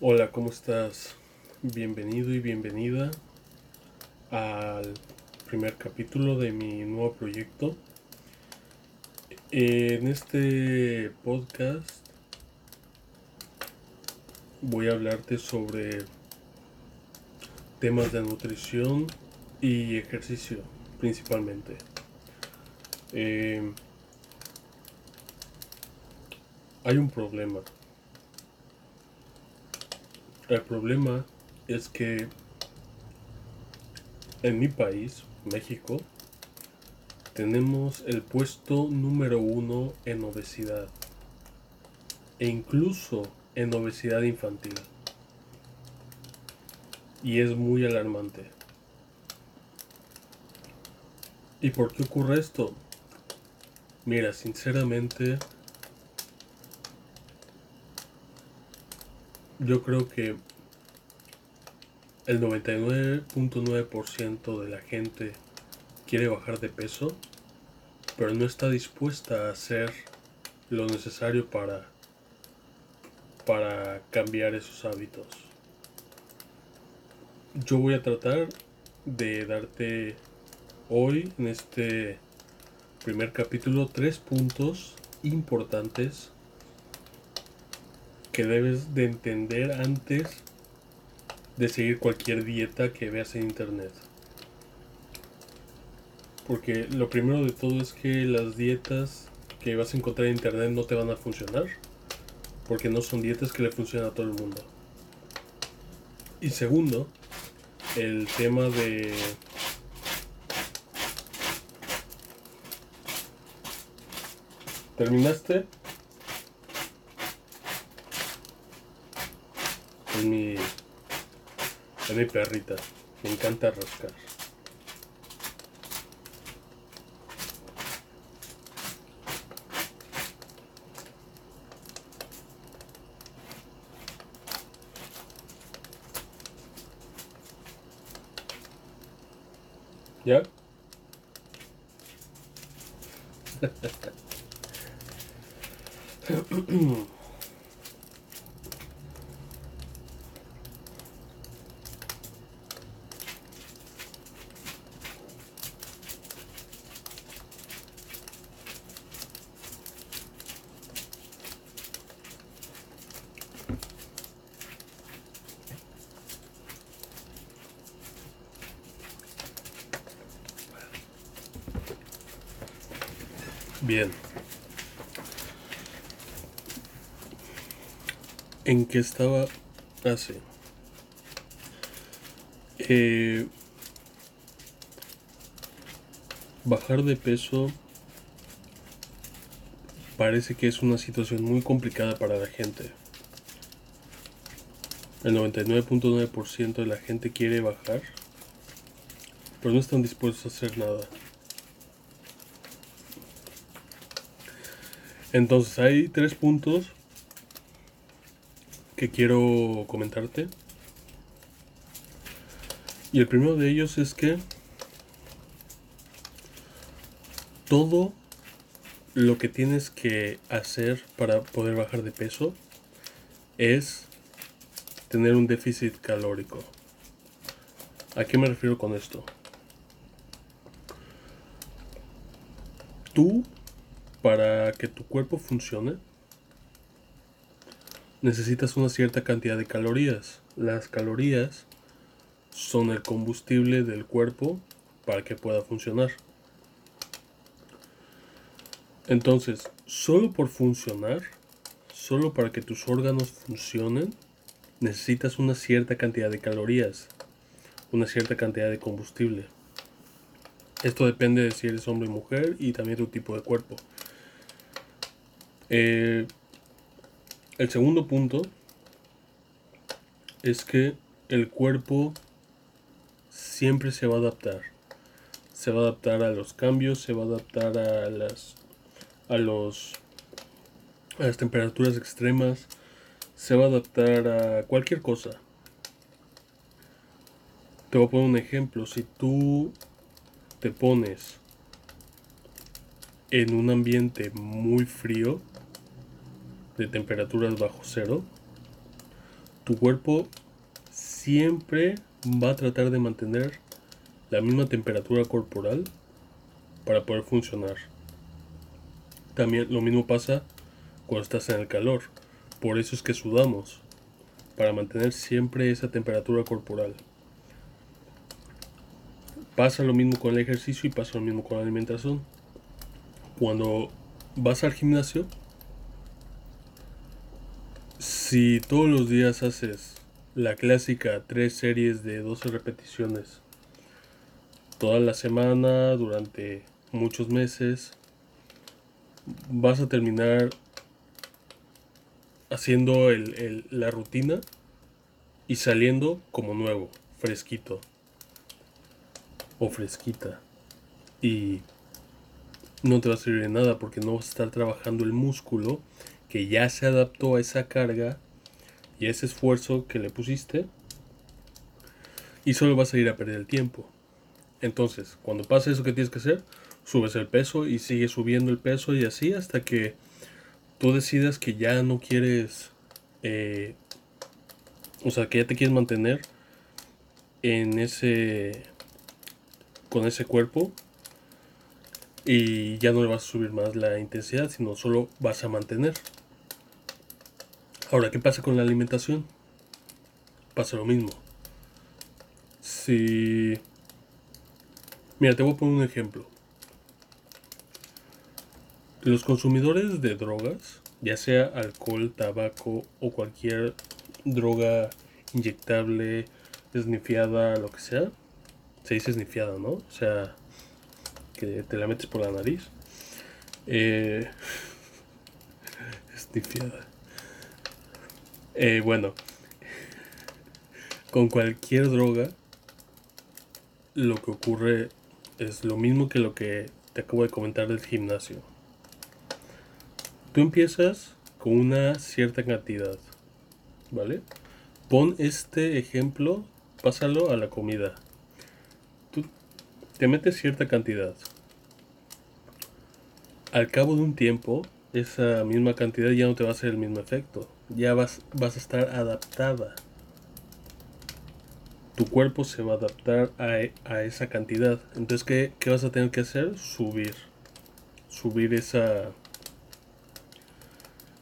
Hola, ¿cómo estás? Bienvenido y bienvenida al primer capítulo de mi nuevo proyecto. En este podcast voy a hablarte sobre temas de nutrición y ejercicio principalmente. Eh, hay un problema el problema es que en mi país, México, tenemos el puesto número uno en obesidad e incluso en obesidad infantil. Y es muy alarmante. ¿Y por qué ocurre esto? Mira, sinceramente, yo creo que el 99.9% de la gente quiere bajar de peso, pero no está dispuesta a hacer lo necesario para, para cambiar esos hábitos. Yo voy a tratar de darte hoy, en este primer capítulo, tres puntos importantes que debes de entender antes de seguir cualquier dieta que veas en internet. Porque lo primero de todo es que las dietas que vas a encontrar en internet no te van a funcionar. Porque no son dietas que le funcionan a todo el mundo. Y segundo, el tema de ¿Terminaste? Es mi. Es mi perrita. Me encanta rascar. ¿Ya? Bien. ¿En qué estaba así? Eh, bajar de peso parece que es una situación muy complicada para la gente. El 99.9% de la gente quiere bajar, pero no están dispuestos a hacer nada. Entonces hay tres puntos que quiero comentarte. Y el primero de ellos es que todo lo que tienes que hacer para poder bajar de peso es tener un déficit calórico. ¿A qué me refiero con esto? Tú para que tu cuerpo funcione, necesitas una cierta cantidad de calorías. Las calorías son el combustible del cuerpo para que pueda funcionar. Entonces, solo por funcionar, solo para que tus órganos funcionen, necesitas una cierta cantidad de calorías, una cierta cantidad de combustible. Esto depende de si eres hombre o mujer y también tu tipo de cuerpo. Eh, el segundo punto es que el cuerpo siempre se va a adaptar. Se va a adaptar a los cambios, se va a adaptar a las a los a las temperaturas extremas, se va a adaptar a cualquier cosa. Te voy a poner un ejemplo, si tú te pones en un ambiente muy frío, de temperaturas bajo cero, tu cuerpo siempre va a tratar de mantener la misma temperatura corporal para poder funcionar. También lo mismo pasa cuando estás en el calor. Por eso es que sudamos, para mantener siempre esa temperatura corporal. Pasa lo mismo con el ejercicio y pasa lo mismo con la alimentación. Cuando vas al gimnasio, si todos los días haces la clásica tres series de 12 repeticiones toda la semana durante muchos meses, vas a terminar haciendo la rutina y saliendo como nuevo, fresquito o fresquita. Y no te va a servir de nada porque no vas a estar trabajando el músculo que ya se adaptó a esa carga y ese esfuerzo que le pusiste y solo vas a ir a perder el tiempo. Entonces, cuando pasa eso que tienes que hacer, subes el peso y sigues subiendo el peso y así hasta que tú decidas que ya no quieres, eh, o sea, que ya te quieres mantener en ese, con ese cuerpo y ya no le vas a subir más la intensidad, sino solo vas a mantener. Ahora, ¿qué pasa con la alimentación? Pasa lo mismo. Si... Mira, te voy a poner un ejemplo. Los consumidores de drogas, ya sea alcohol, tabaco o cualquier droga inyectable, esnifiada, lo que sea, se dice esnifiada, ¿no? O sea, que te la metes por la nariz. Eh, esnifiada. Eh, bueno, con cualquier droga, lo que ocurre es lo mismo que lo que te acabo de comentar del gimnasio. Tú empiezas con una cierta cantidad, ¿vale? Pon este ejemplo, pásalo a la comida. Tú te metes cierta cantidad. Al cabo de un tiempo, esa misma cantidad ya no te va a hacer el mismo efecto. Ya vas, vas a estar adaptada. Tu cuerpo se va a adaptar a, esa cantidad. Entonces, ¿qué, ¿qué, vas a tener que hacer? Subir. Subir esa,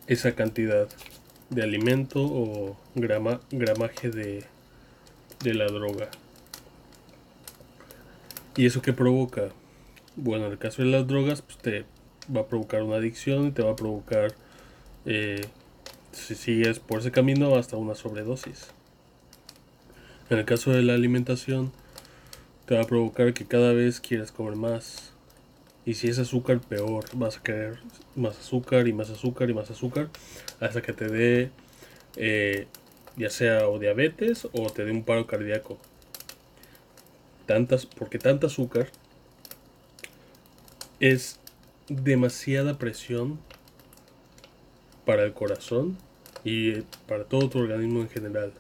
esa cantidad de alimento o grama, gramaje de, de la droga. ¿Y eso qué provoca? Bueno, en el caso de las drogas, pues te va a provocar una adicción y te va a provocar, eh, si sigues por ese camino, hasta una sobredosis. En el caso de la alimentación, te va a provocar que cada vez quieras comer más. Y si es azúcar, peor. Vas a querer más azúcar y más azúcar y más azúcar. Hasta que te dé, eh, ya sea o diabetes o te dé un paro cardíaco. Tantas, porque tanta azúcar es demasiada presión para el corazón y para todo tu organismo en general.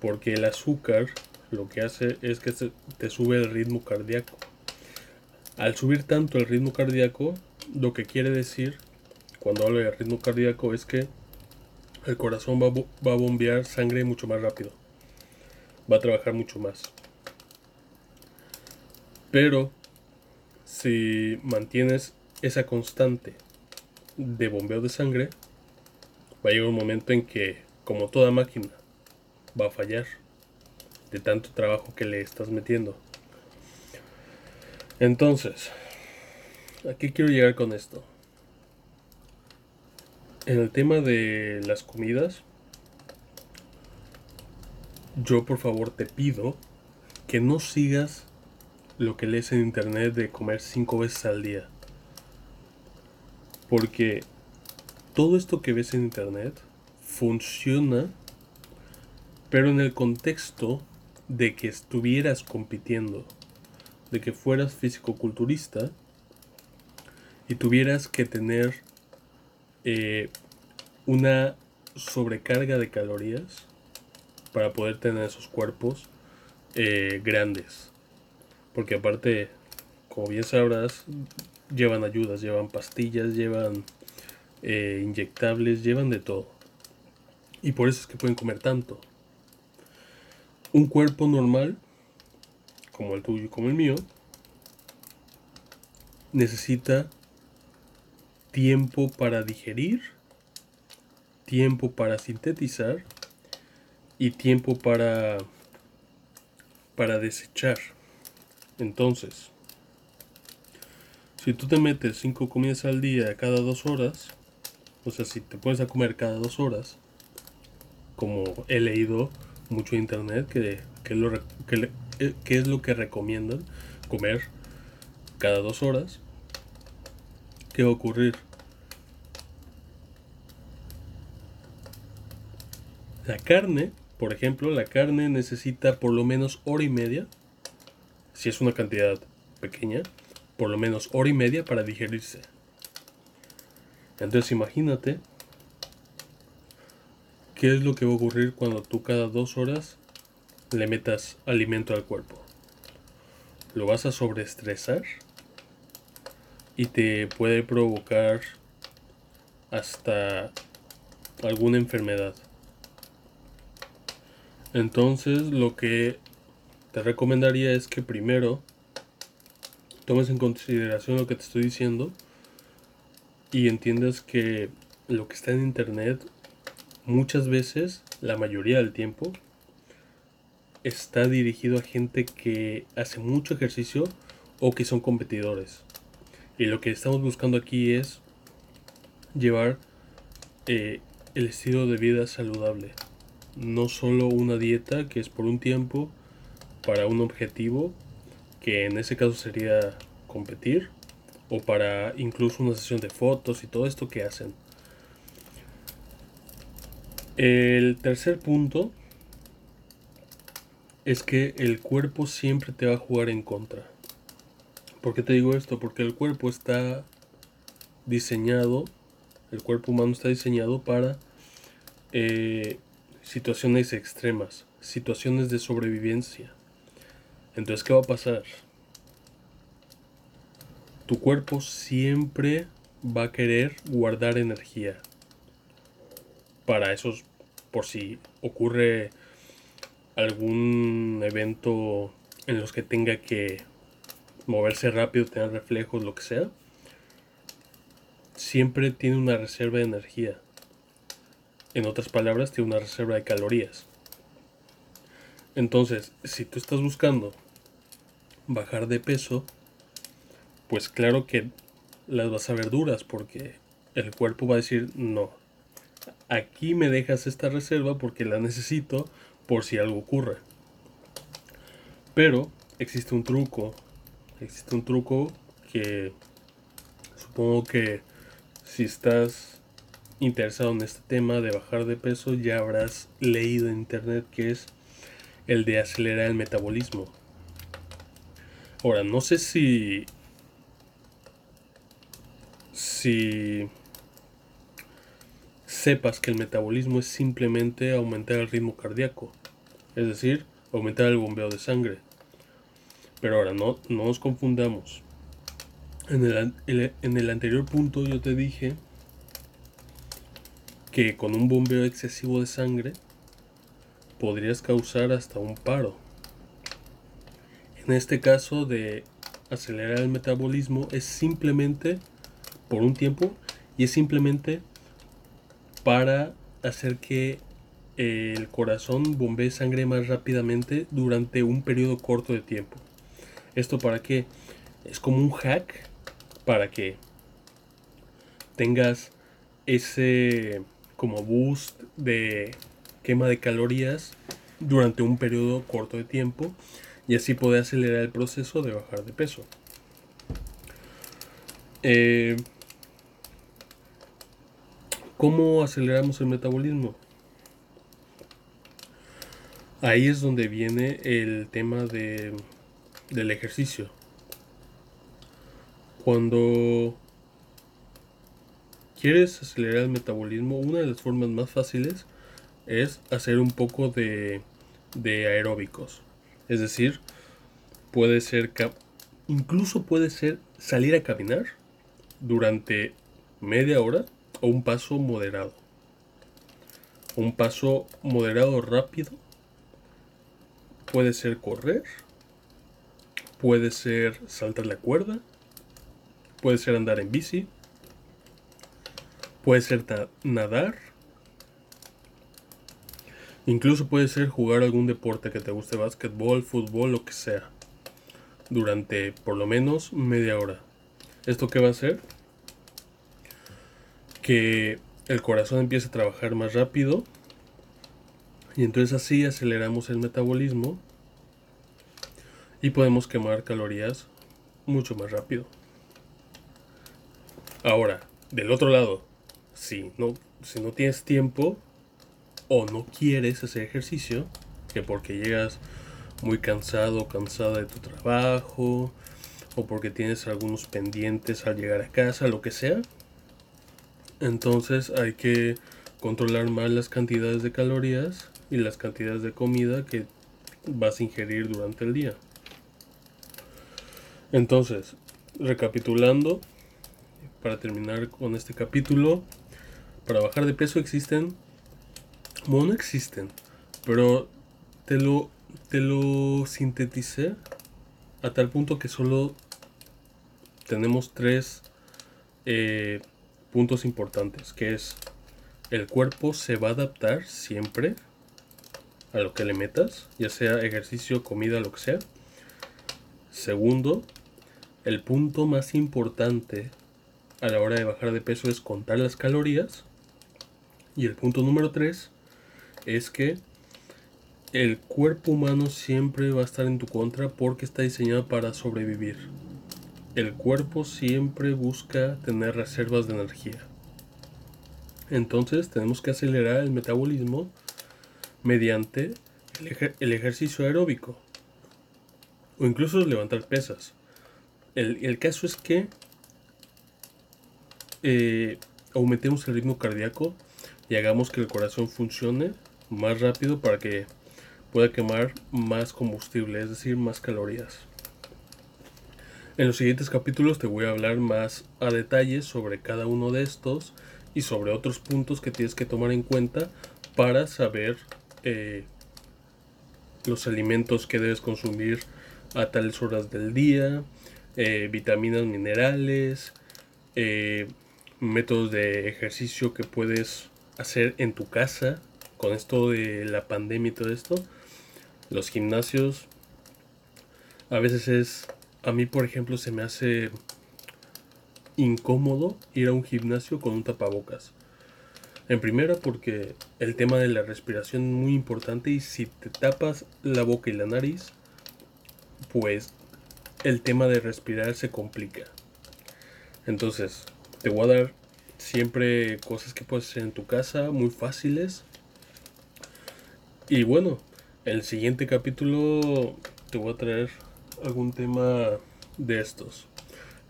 Porque el azúcar lo que hace es que te sube el ritmo cardíaco. Al subir tanto el ritmo cardíaco, lo que quiere decir cuando hablo de ritmo cardíaco es que el corazón va, va a bombear sangre mucho más rápido. Va a trabajar mucho más. Pero si mantienes esa constante de bombeo de sangre, va a llegar un momento en que, como toda máquina, va a fallar de tanto trabajo que le estás metiendo. Entonces, aquí quiero llegar con esto? En el tema de las comidas, yo por favor te pido que no sigas lo que lees en internet de comer cinco veces al día. Porque todo esto que ves en internet funciona, pero en el contexto de que estuvieras compitiendo, de que fueras físico-culturista y tuvieras que tener eh, una sobrecarga de calorías para poder tener esos cuerpos eh, grandes. Porque aparte, como bien sabrás, llevan ayudas, llevan pastillas, llevan eh, inyectables, llevan de todo. Y por eso es que pueden comer tanto. Un cuerpo normal, como el tuyo y como el mío, necesita tiempo para digerir, tiempo para sintetizar y tiempo para para desechar. Entonces, si tú te metes cinco comidas al día cada dos horas, o sea, si te pones a comer cada dos horas, como he leído mucho en internet, que, lo, que, eh, que es lo que recomiendan comer cada dos horas, ¿qué va a ocurrir? La carne, por ejemplo, la carne necesita por lo menos hora y media, si es una cantidad pequeña, por lo menos hora y media para digerirse. Entonces imagínate qué es lo que va a ocurrir cuando tú cada dos horas le metas alimento al cuerpo. Lo vas a sobreestresar y te puede provocar hasta alguna enfermedad. Entonces lo que te recomendaría es que primero tomes en consideración lo que te estoy diciendo y entiendas que lo que está en internet muchas veces, la mayoría del tiempo, está dirigido a gente que hace mucho ejercicio o que son competidores. Y lo que estamos buscando aquí es llevar eh, el estilo de vida saludable. No solo una dieta que es por un tiempo para un objetivo, que en ese caso sería competir, o para incluso una sesión de fotos y todo esto que hacen. El tercer punto es que el cuerpo siempre te va a jugar en contra. ¿Por qué te digo esto? Porque el cuerpo está diseñado, el cuerpo humano está diseñado para eh, situaciones extremas, situaciones de sobrevivencia. Entonces, ¿qué va a pasar? Tu cuerpo siempre va a querer guardar energía para esos, por si ocurre algún evento en los que tenga que moverse rápido, tener reflejos, lo que sea, siempre tiene una reserva de energía. En otras palabras, tiene una reserva de calorías. Entonces, si tú estás buscando bajar de peso, pues claro que las vas a ver duras porque el cuerpo va a decir, no, aquí me dejas esta reserva porque la necesito por si algo ocurre. Pero existe un truco existe un truco que supongo que si estás interesado en este tema de bajar de peso ya habrás leído en internet que es el de acelerar el metabolismo. Ahora, no sé si si sepas que el metabolismo es simplemente aumentar el ritmo cardíaco, es decir, aumentar el bombeo de sangre. Pero ahora no, nos confundamos. En el, en el anterior punto yo te dije que con un bombeo excesivo de sangre podrías causar hasta un paro. En este caso de acelerar el metabolismo es simplemente por un tiempo y es simplemente para hacer que el corazón bombee sangre más rápidamente durante un periodo corto de tiempo. ¿Esto para qué? Es como un hack para que tengas ese como boost de quema de calorías durante un periodo corto de tiempo y así poder acelerar el proceso de bajar de peso. Eh, ¿Cómo aceleramos el metabolismo? Ahí es donde viene el tema de del ejercicio. Cuando quieres acelerar el metabolismo, una de las formas más fáciles es hacer un poco de, de aeróbicos. Es decir, puede ser, incluso puede ser salir a caminar durante media hora o un paso moderado. Un paso moderado rápido puede ser correr, puede ser saltar la cuerda, puede ser andar en bici, puede ser nadar, incluso puede ser jugar algún deporte que te guste, básquetbol, fútbol, lo que sea, durante por lo menos media hora. ¿Esto qué va a hacer? Que el corazón empiece a trabajar más rápido y entonces así aceleramos el metabolismo y podemos quemar calorías mucho más rápido. Ahora, del otro lado, si no, si no tienes tiempo o no quieres hacer ejercicio, que porque llegas muy cansado o cansada de tu trabajo, o porque tienes algunos pendientes al llegar a casa, lo que sea, entonces hay que controlar más las cantidades de calorías y las cantidades de comida que vas a ingerir durante el día. Entonces, recapitulando, para terminar con este capítulo, para bajar de peso existen, bueno, no existen, pero te lo, te lo sinteticé a tal punto que solo tenemos tres eh, puntos importantes, que es el cuerpo se va a adaptar siempre a lo que le metas, ya sea ejercicio, comida, lo que sea. Segundo, el punto más importante a la hora de bajar de peso es contar las calorías. Y el punto número 3 es que el cuerpo humano siempre va a estar en tu contra porque está diseñado para sobrevivir. El cuerpo siempre busca tener reservas de energía. Entonces tenemos que acelerar el metabolismo mediante el, ejercicio aeróbico o incluso levantar pesas. El, caso es que eh, aumentemos el ritmo cardíaco y hagamos que el corazón funcione más rápido para que pueda quemar más combustible, es decir, más calorías. En los siguientes capítulos te voy a hablar más a detalle sobre cada uno de estos y sobre otros puntos que tienes que tomar en cuenta para saber eh, los alimentos que debes consumir a tales horas del día, eh, vitaminas, minerales, eh, métodos de ejercicio que puedes hacer en tu casa con esto de la pandemia y todo esto. Los gimnasios a veces es, a mí por ejemplo se me hace incómodo ir a un gimnasio con un tapabocas. En primera porque el tema de la respiración es muy importante y si te tapas la boca y la nariz, pues el tema de respirar se complica. Entonces, te voy a dar siempre cosas que puedes hacer en tu casa, muy fáciles. Y bueno, en el siguiente capítulo te voy a traer algún tema de estos.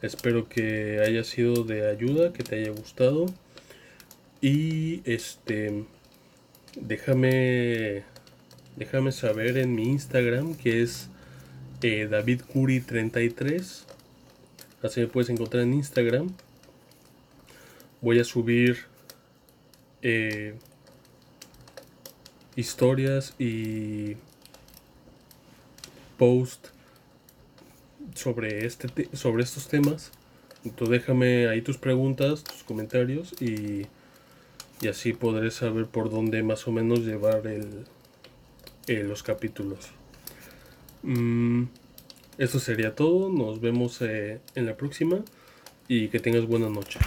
Espero que haya sido de ayuda, que te haya gustado. Y este, déjame, déjame saber en mi Instagram que es eh, DavidCuri33. Así me puedes encontrar en Instagram. Voy a subir eh, historias y post sobre este sobre estos temas. Entonces déjame ahí tus preguntas, tus comentarios y y así podré saber por dónde más o menos llevar el, eh, los capítulos. Mm, eso sería todo, nos vemos eh, en la próxima y que tengas buena noche.